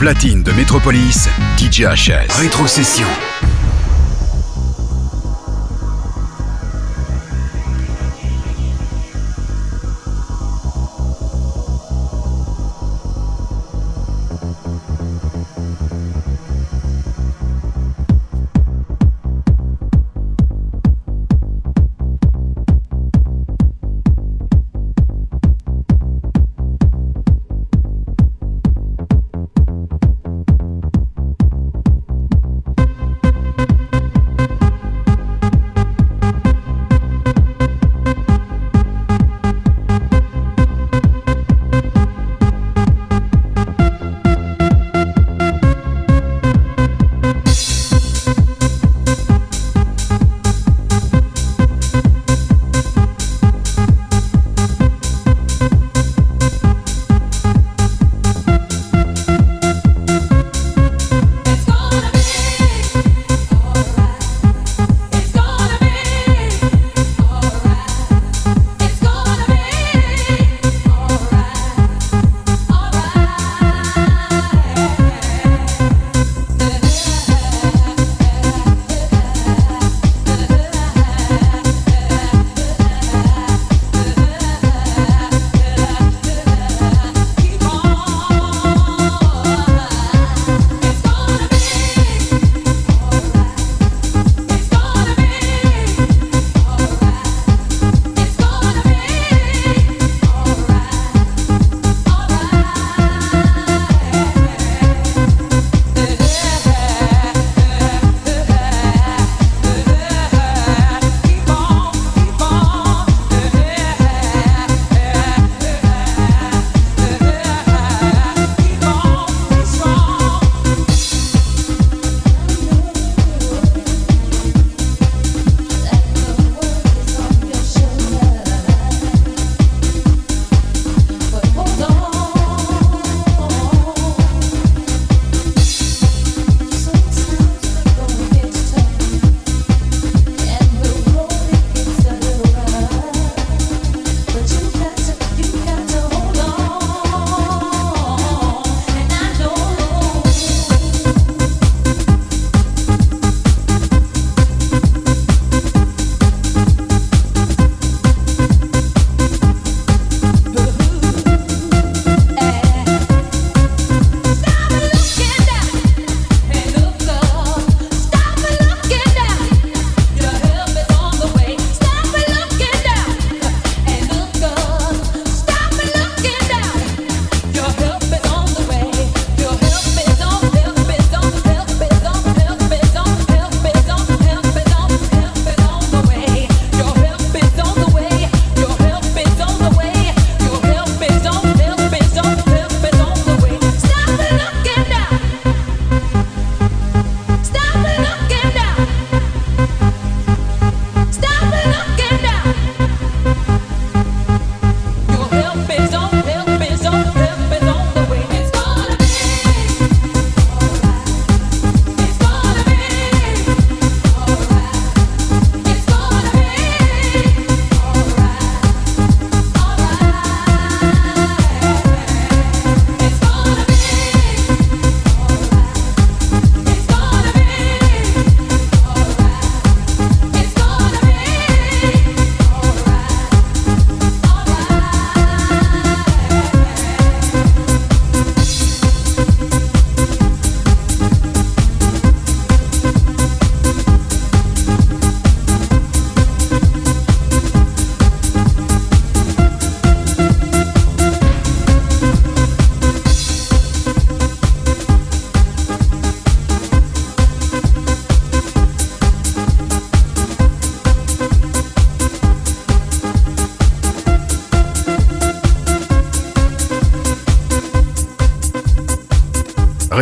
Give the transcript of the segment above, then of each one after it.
platine de Métropolis, DJ HS. Rétrocession.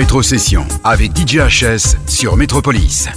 Rétrocession avec DJ HS sur Métropolis.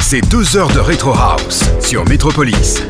C'est deux heures de Retro House sur Metropolis.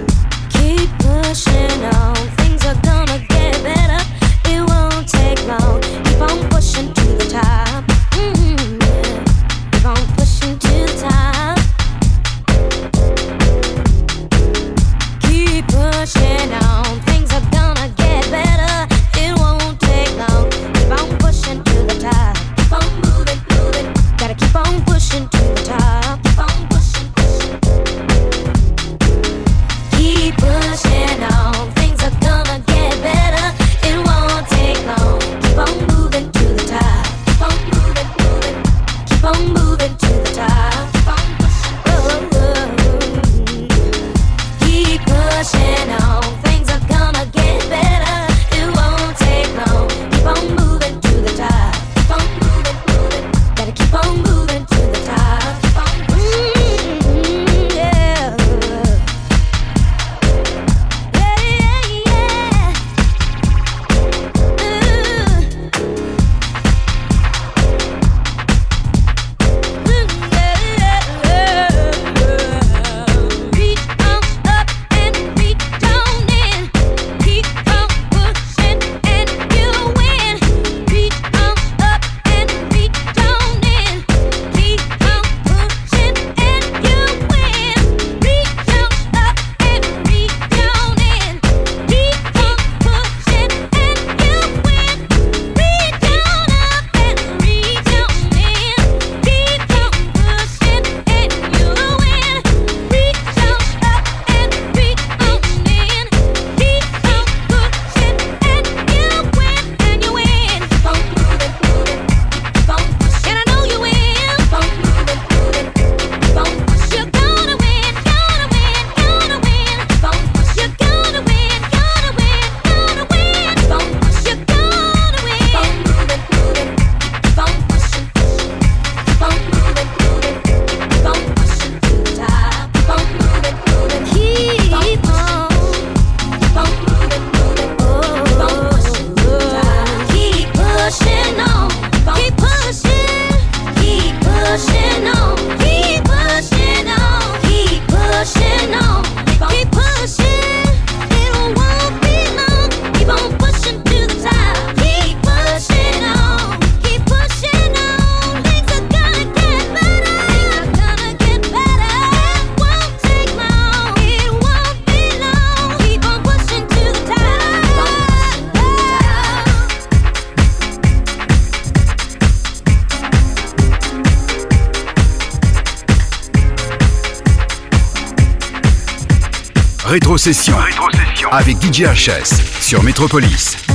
Avec DJ HS sur Métropolis.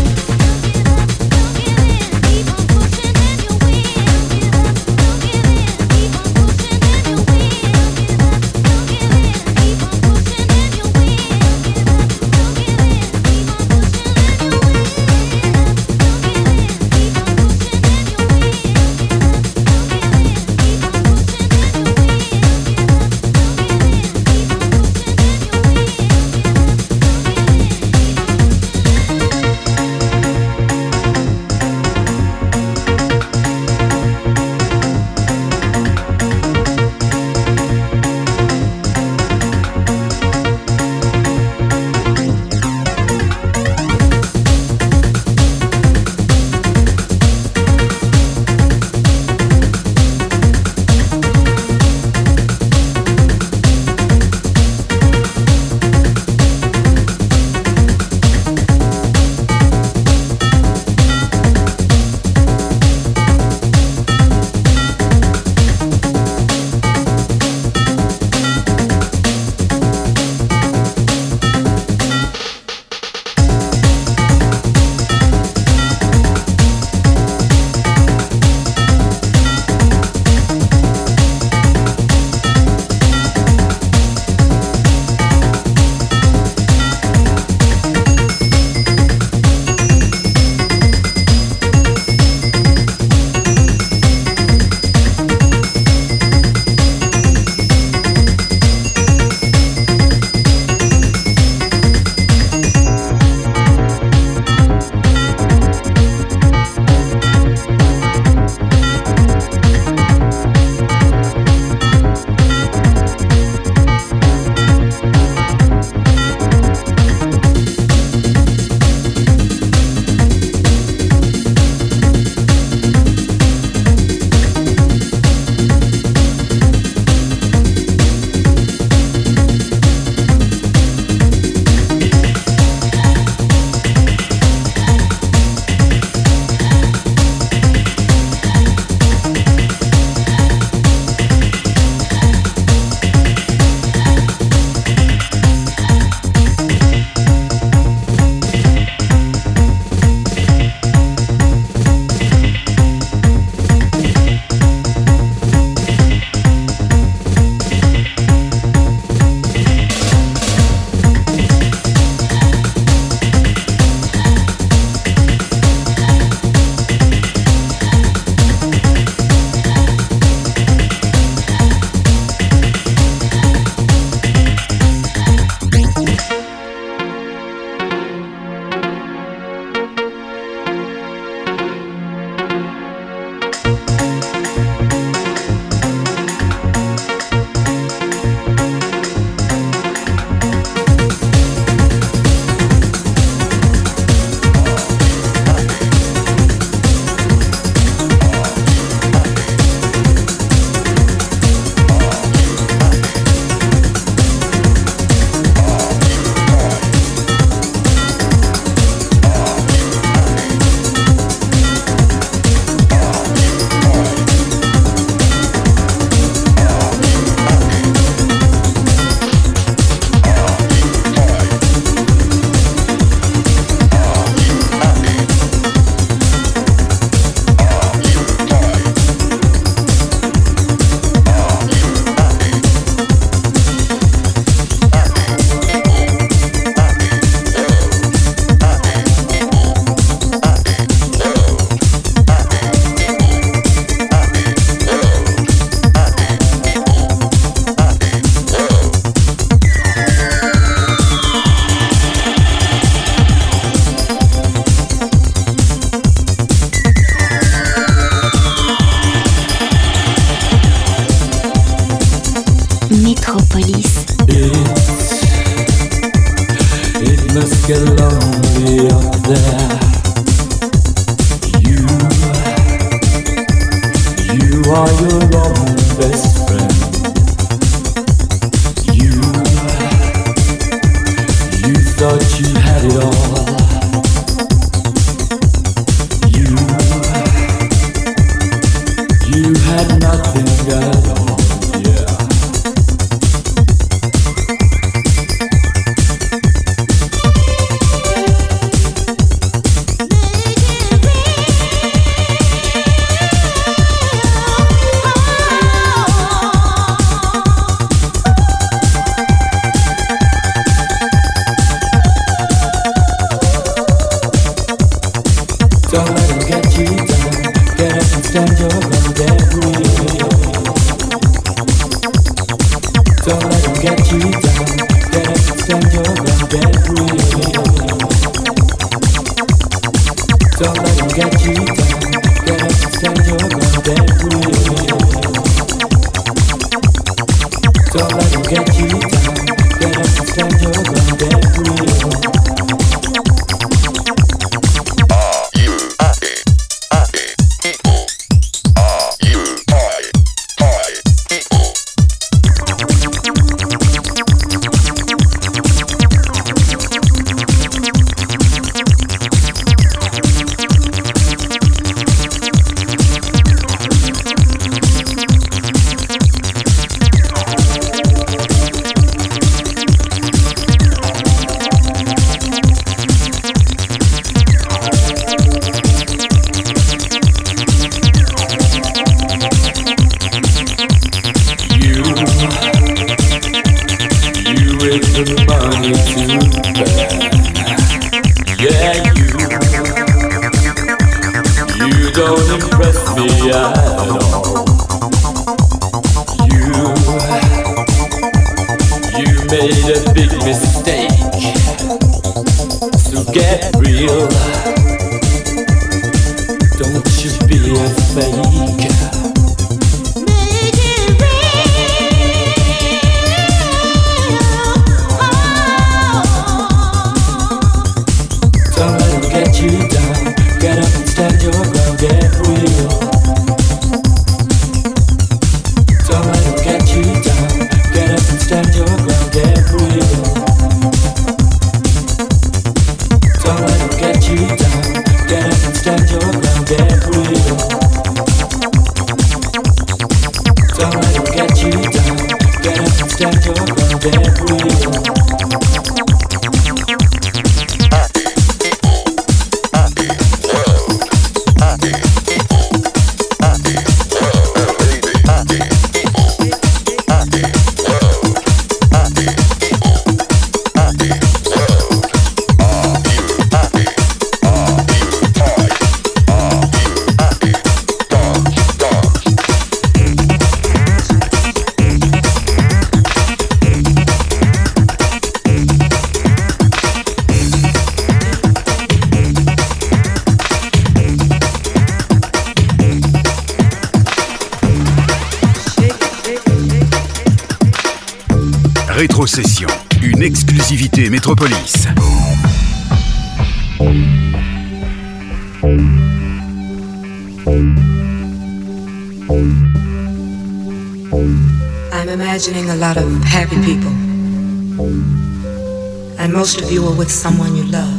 Someone you love.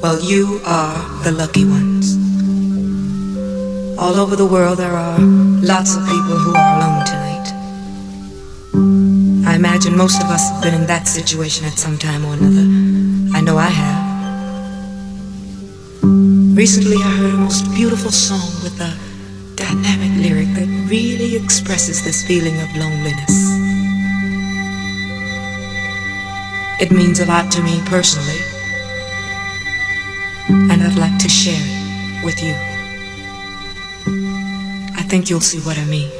Well, you are the lucky ones. All over the world, there are lots of people who are alone tonight. I imagine most of us have been in that situation at some time or another. I know I have. Recently, I heard a most beautiful song with a dynamic lyric that really expresses this feeling of loneliness. It means a lot to me personally, and I'd like to share it with you. I think you'll see what I mean.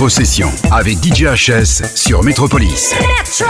Rétrocession avec DJ HS sur Metropolis. Metropolis.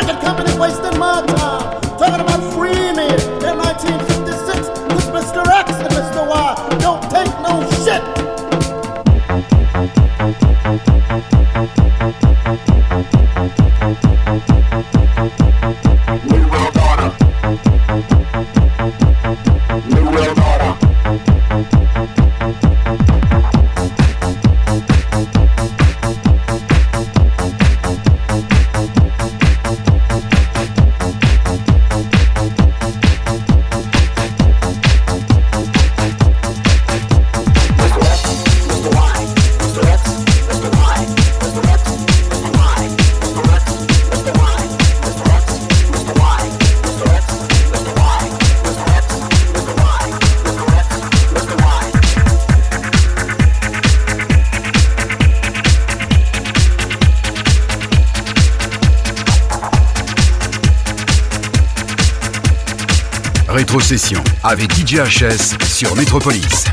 record company wasting my time. Session avec DJHS sur Metropolis.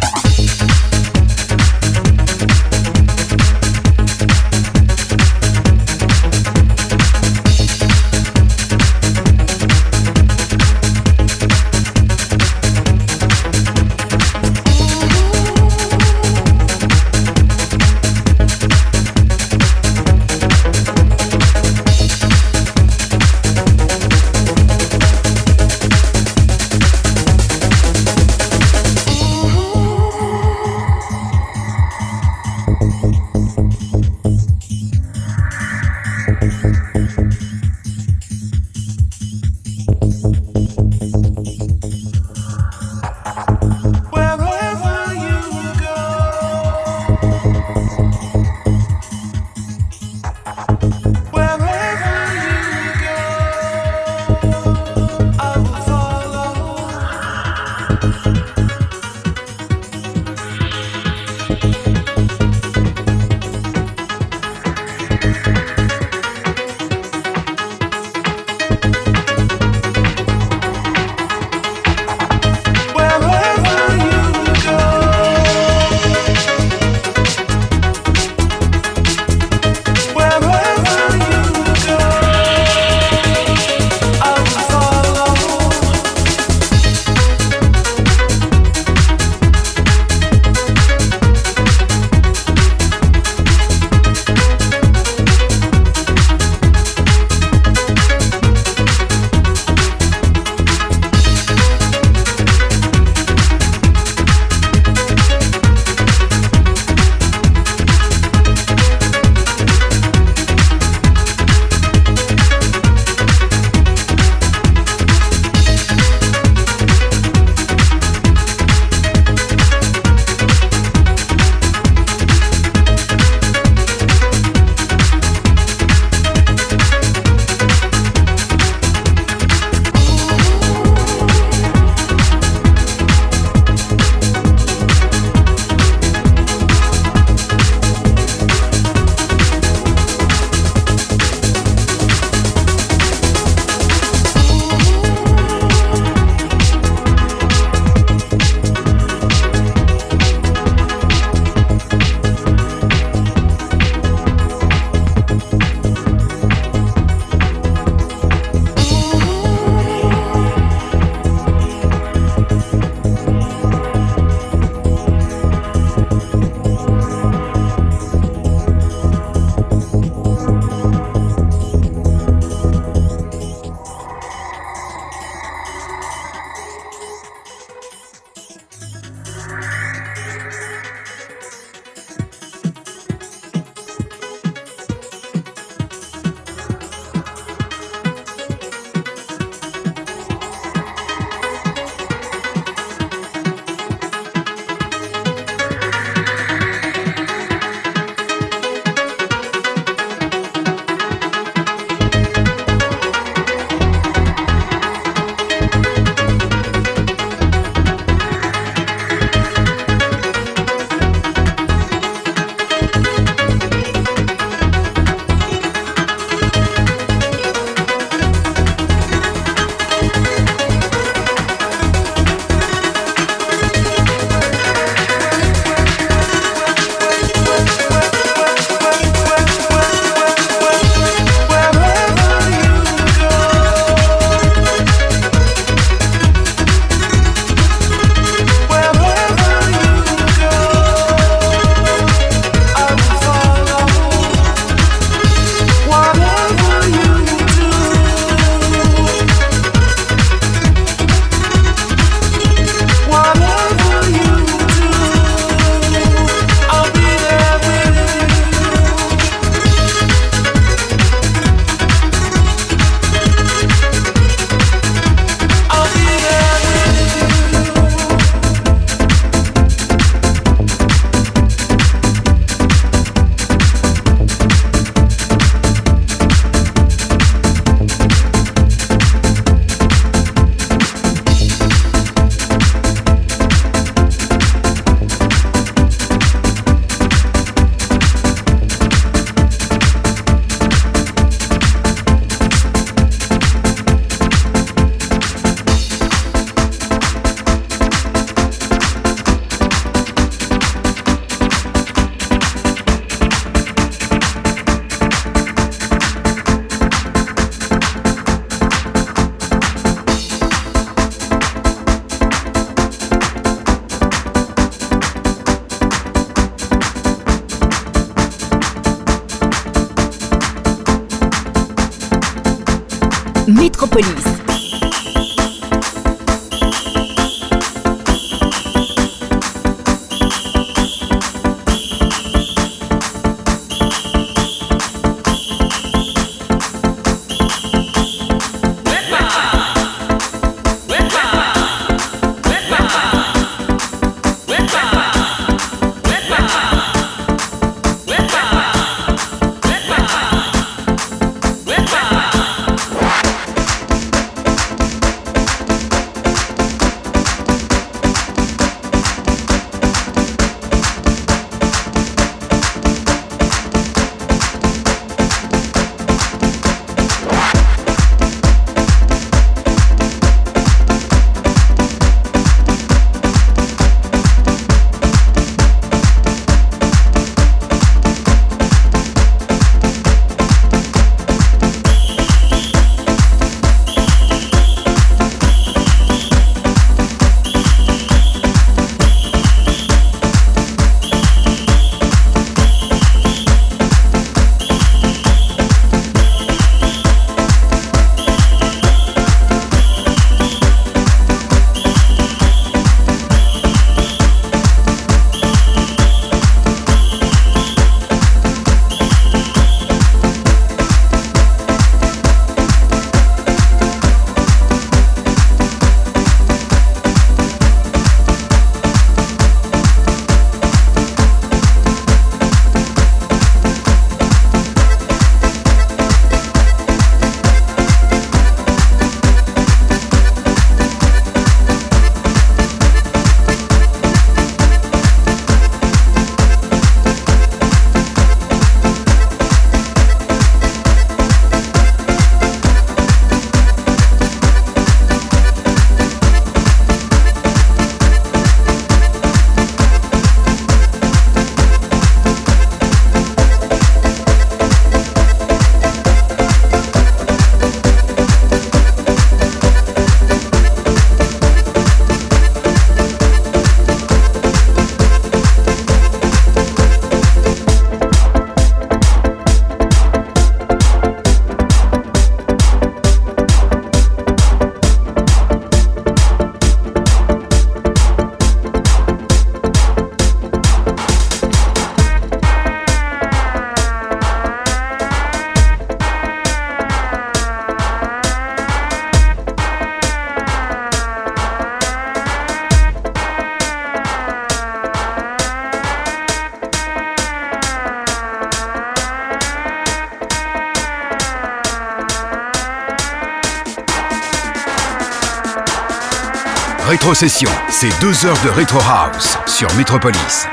Rétrocession, c'est deux heures de Retro House sur Metropolis.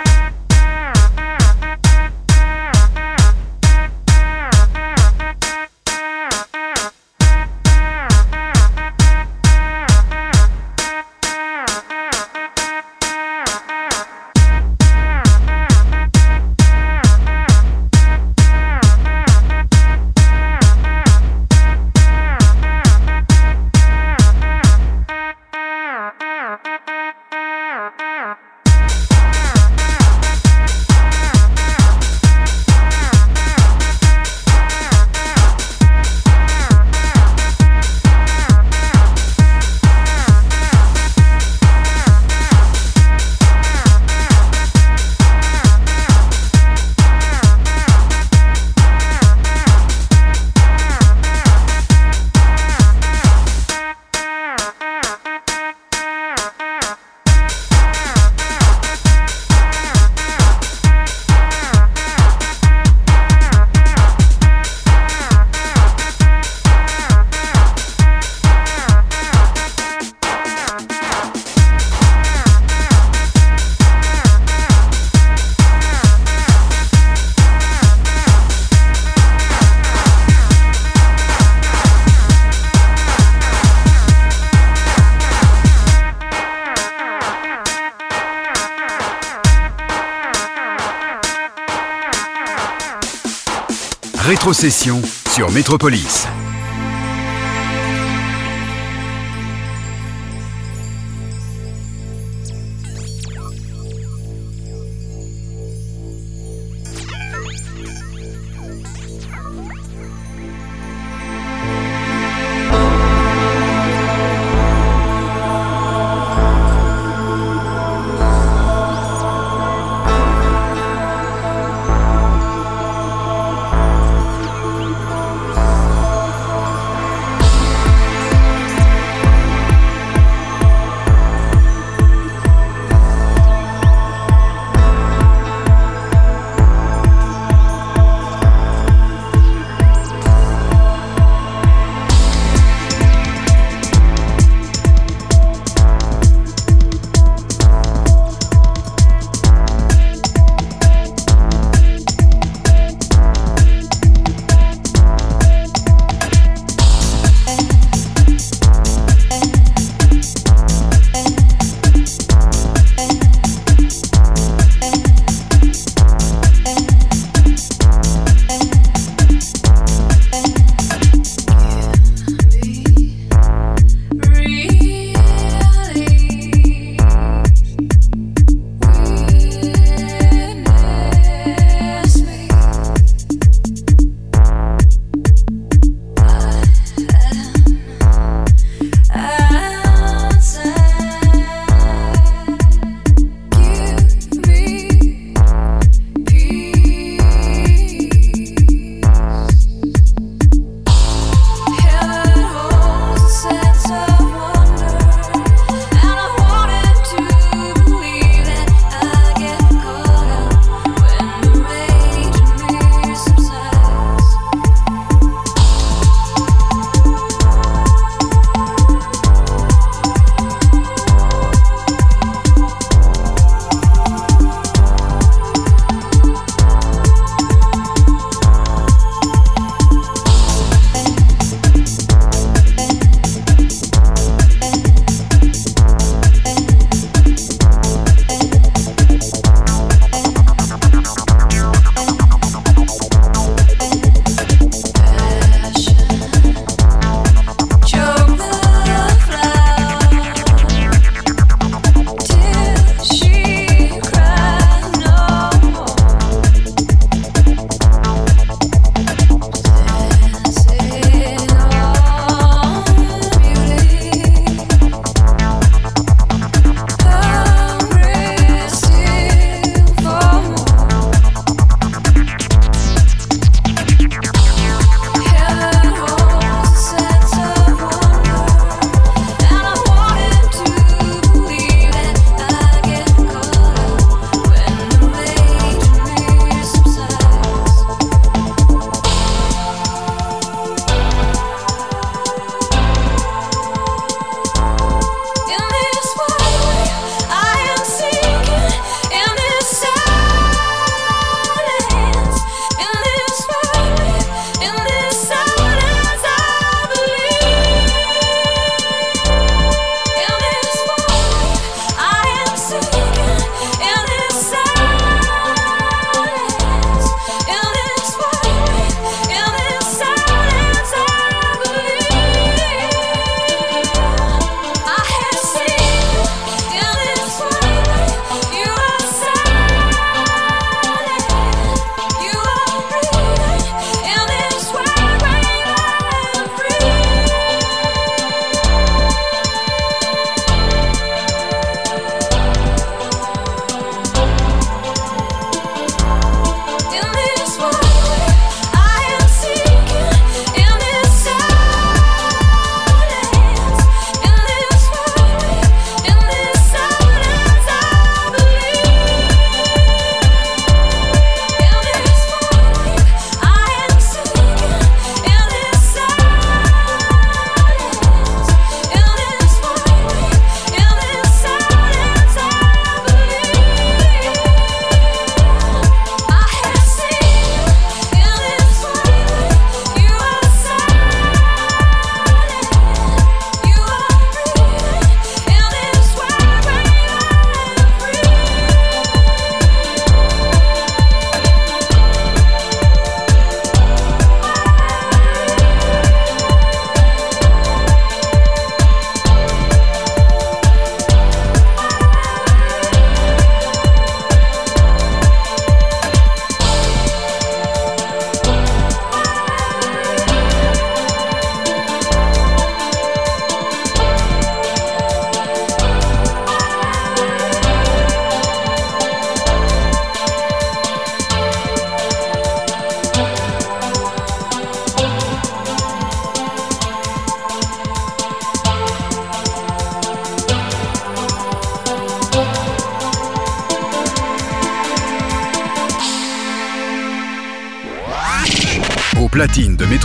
Rétrocession sur Métropolis.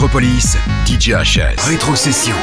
Métropolis, DJ HS. Rétrocession,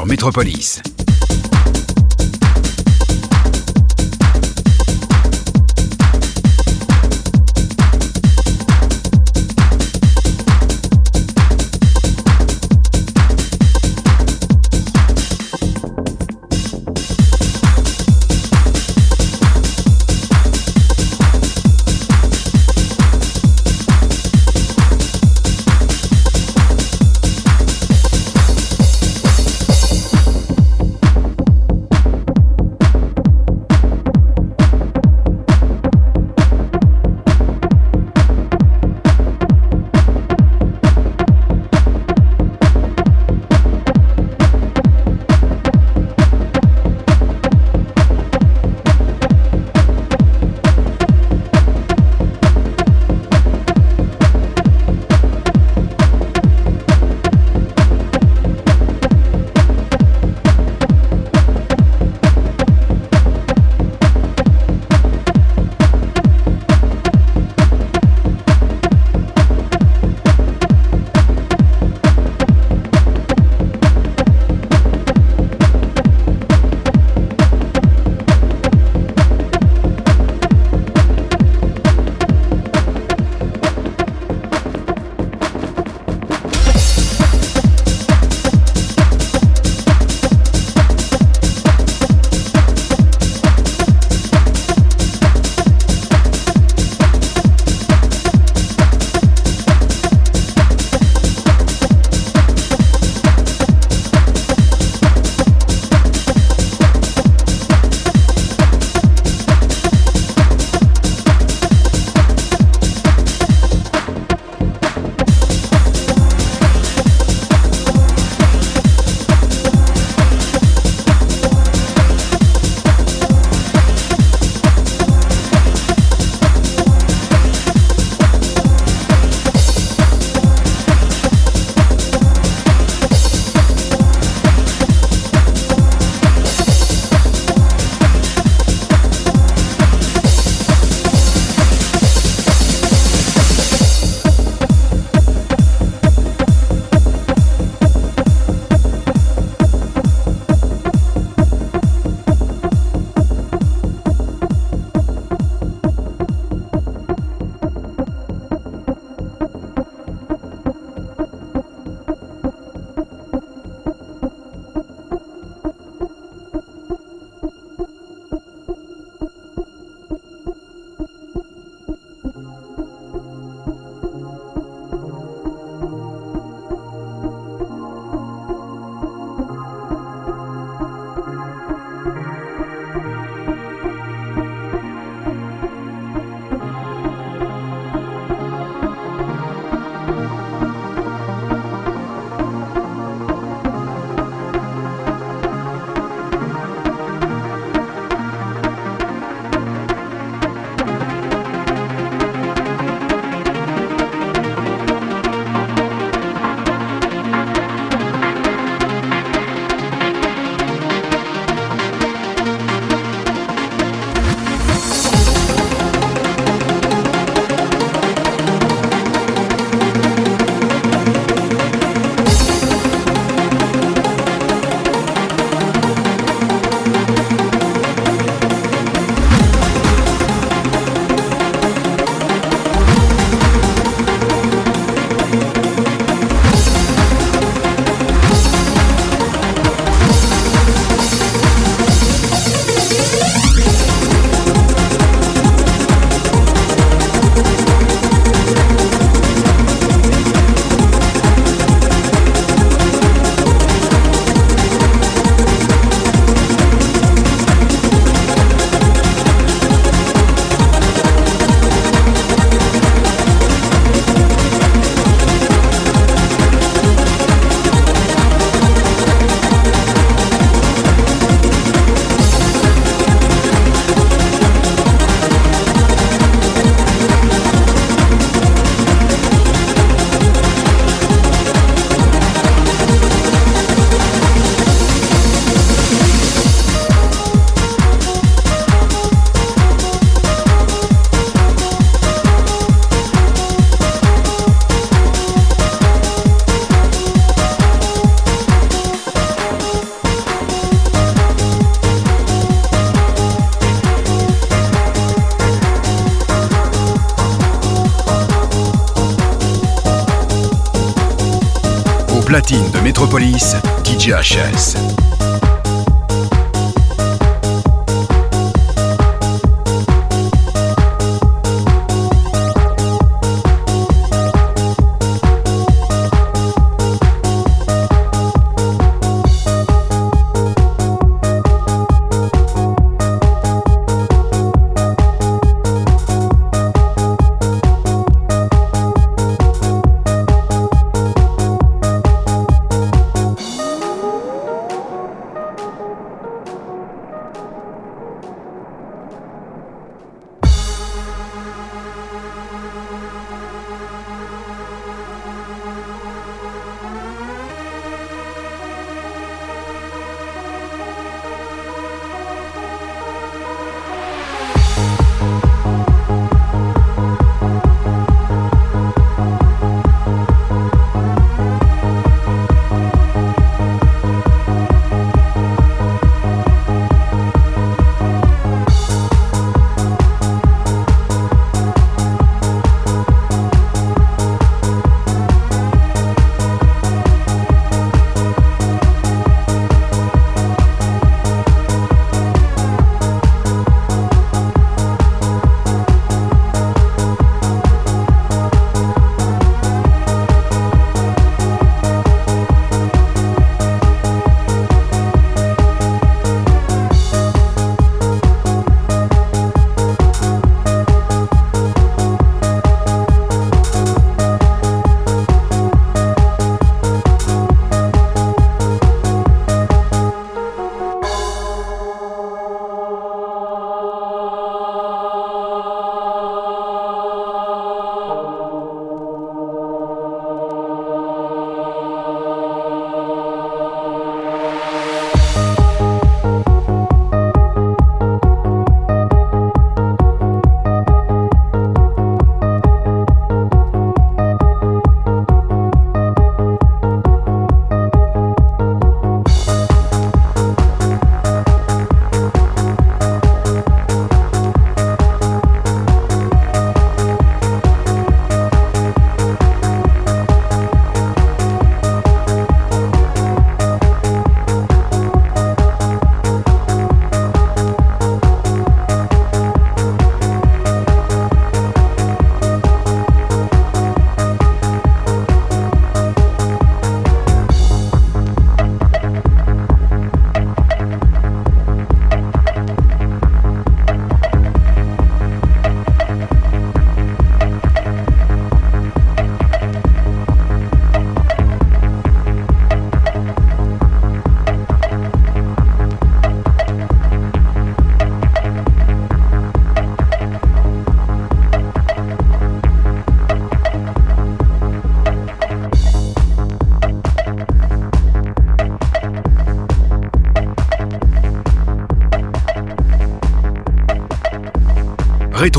sur Métropolis. Sessions.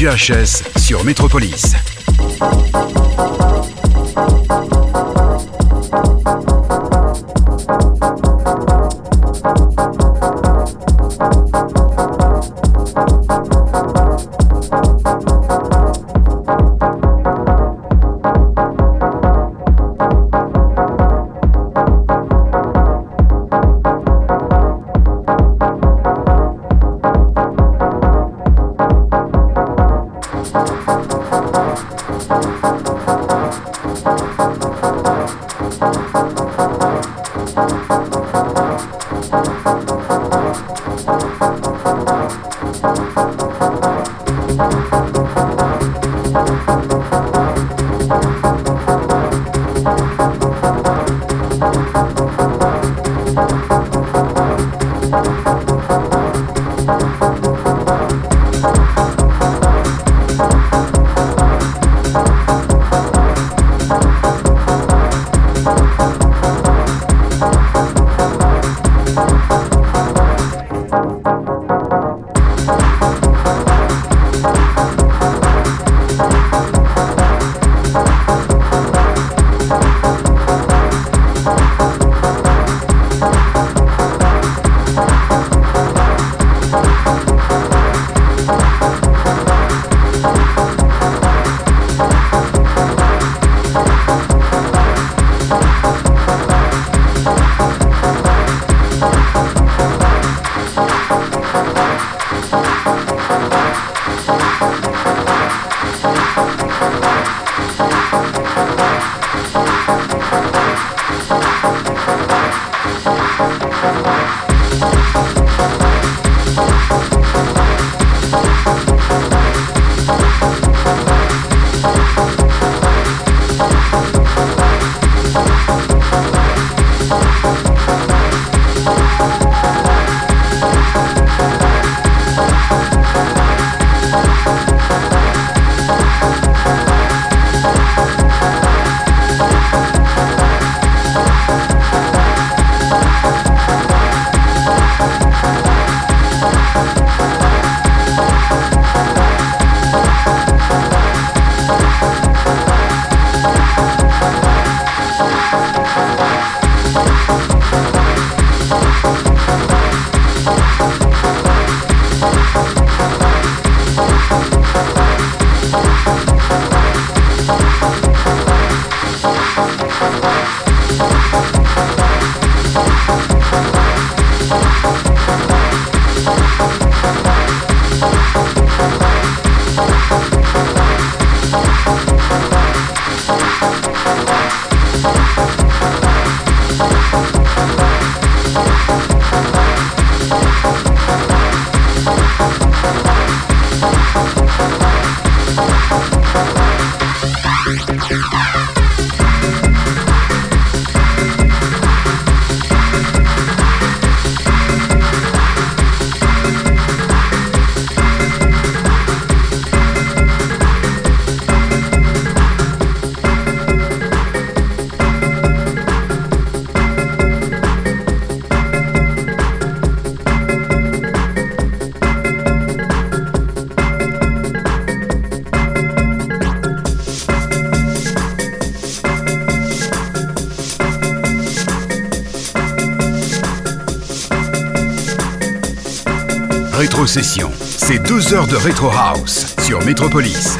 Avec DJ HS sur Métropolis. C'est deux heures de Retro House sur Metropolis.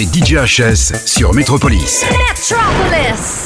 Avec DJ HS sur Metropolis. Metropolis.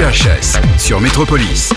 DJHS sur Metropolis.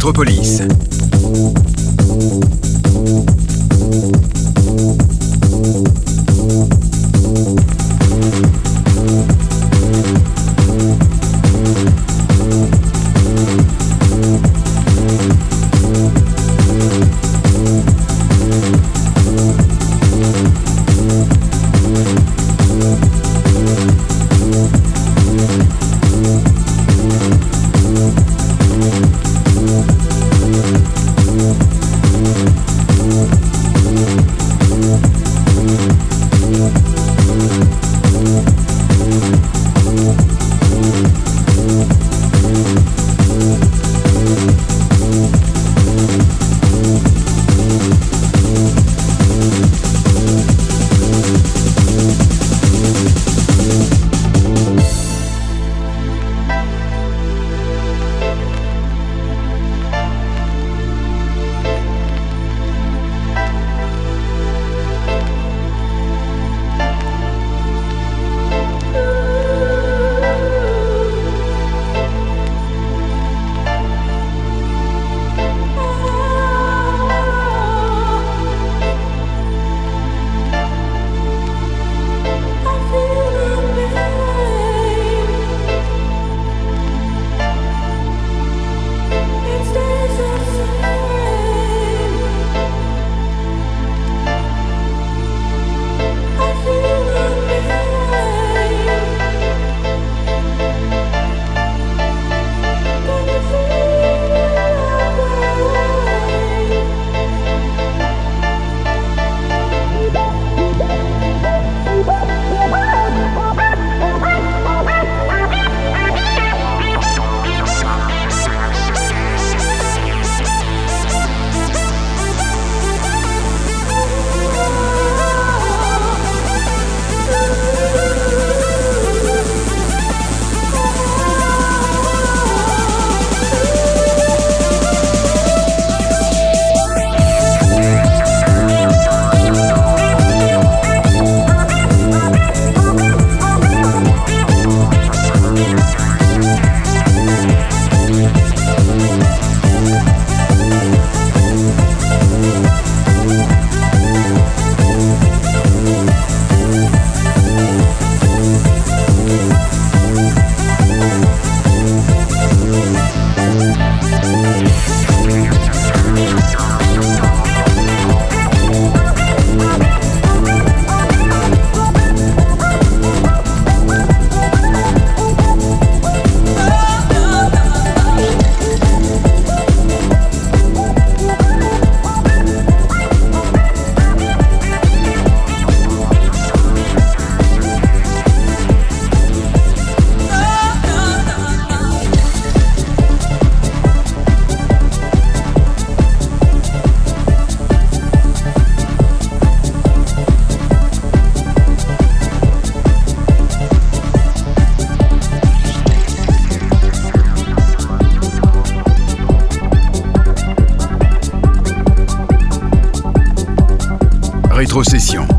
Métropolis.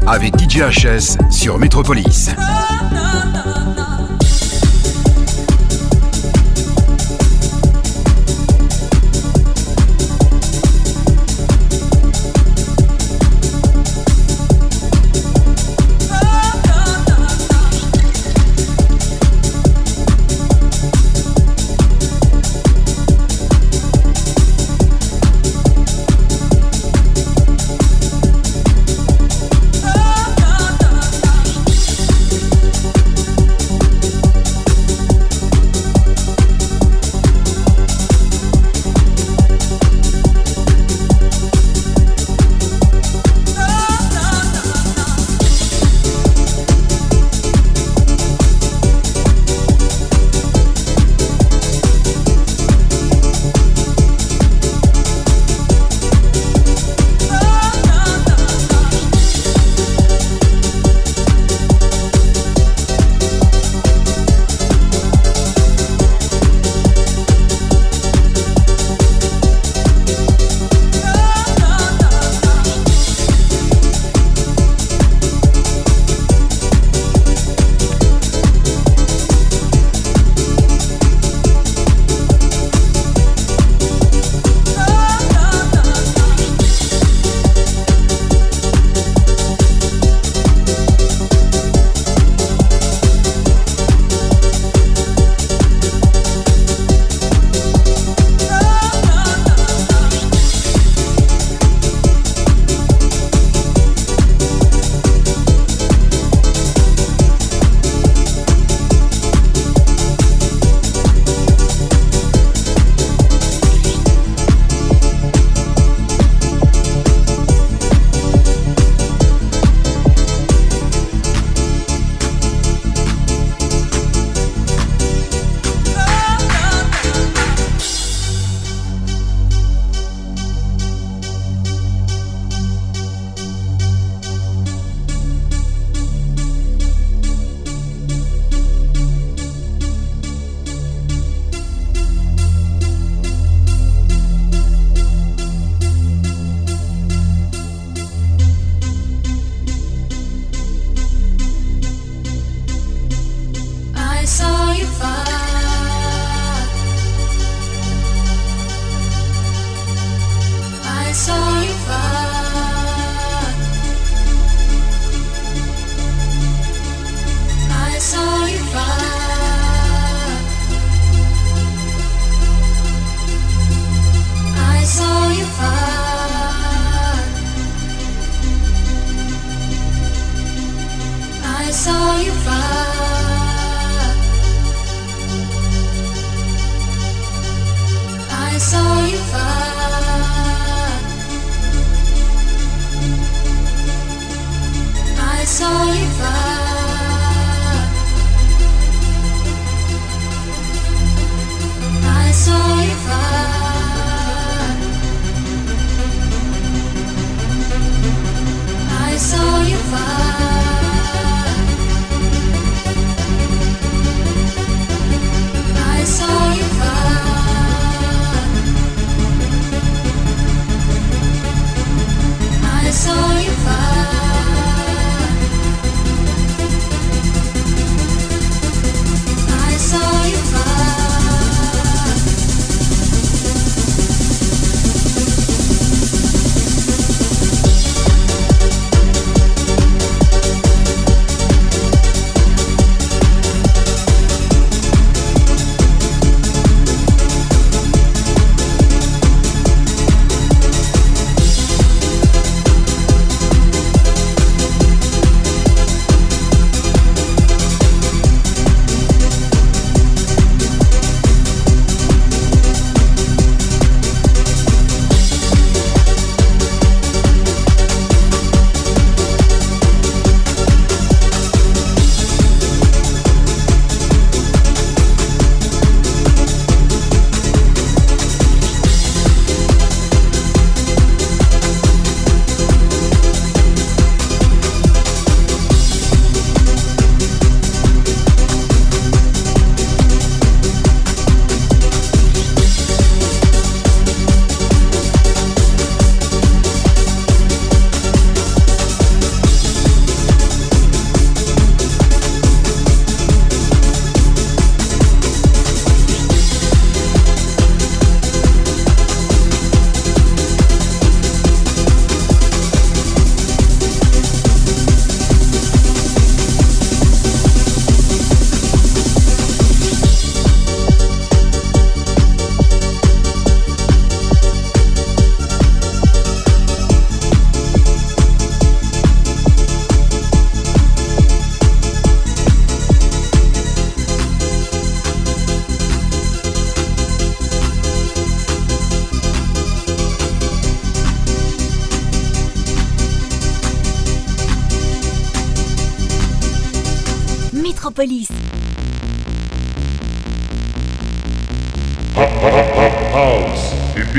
Avec DJHS sur Métropolis.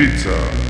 Pizza.